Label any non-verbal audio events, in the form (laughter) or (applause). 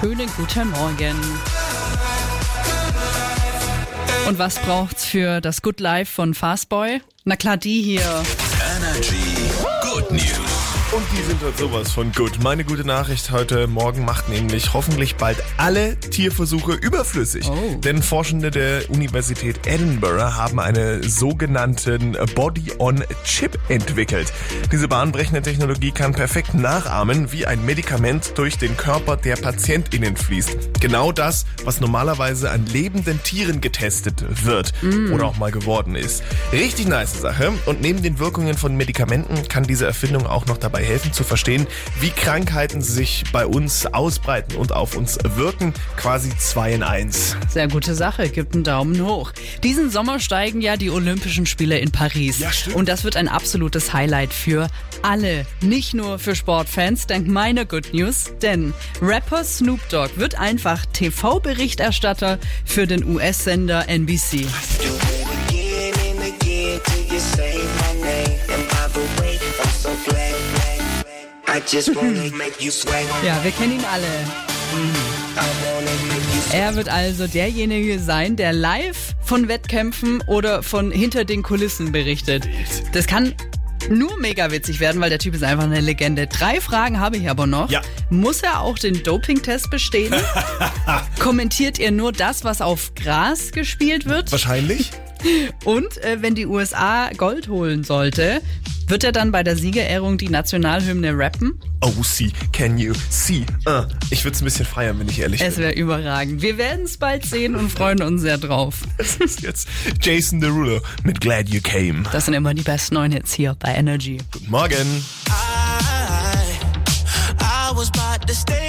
Schönen guten Morgen. Und was braucht's für das Good Life von Fastboy? Na klar, die hier. Energy sind halt sowas von gut. Meine gute Nachricht heute Morgen macht nämlich hoffentlich bald alle Tierversuche überflüssig. Oh. Denn Forschende der Universität Edinburgh haben eine sogenannten Body-on-Chip entwickelt. Diese bahnbrechende Technologie kann perfekt nachahmen, wie ein Medikament durch den Körper der PatientInnen fließt. Genau das, was normalerweise an lebenden Tieren getestet wird oder auch mal geworden ist. Richtig nice Sache. Und neben den Wirkungen von Medikamenten kann diese Erfindung auch noch dabei helfen zu verstehen, wie Krankheiten sich bei uns ausbreiten und auf uns wirken. Quasi zwei in eins. Sehr gute Sache, gibt einen Daumen hoch. Diesen Sommer steigen ja die Olympischen Spiele in Paris. Ja, stimmt. Und das wird ein absolutes Highlight für alle, nicht nur für Sportfans, dank meiner Good News. Denn Rapper Snoop Dogg wird einfach TV-Berichterstatter für den US-Sender NBC. (laughs) Ja, wir kennen ihn alle. Er wird also derjenige sein, der live von Wettkämpfen oder von hinter den Kulissen berichtet. Das kann nur mega witzig werden, weil der Typ ist einfach eine Legende. Drei Fragen habe ich aber noch. Ja. Muss er auch den Dopingtest bestehen? (laughs) Kommentiert er nur das, was auf Gras gespielt wird? Wahrscheinlich. Und äh, wenn die USA Gold holen sollte, wird er dann bei der Siegerehrung die Nationalhymne rappen? Oh, see, can you see? Uh, ich würde es ein bisschen feiern, wenn ich ehrlich es bin. Es wäre überragend. Wir werden es bald sehen und freuen uns sehr drauf. (laughs) Das ist jetzt Jason Derulo mit Glad You Came. Das sind immer die besten neuen Hits hier bei Energy. Guten Morgen. I, I was about to stay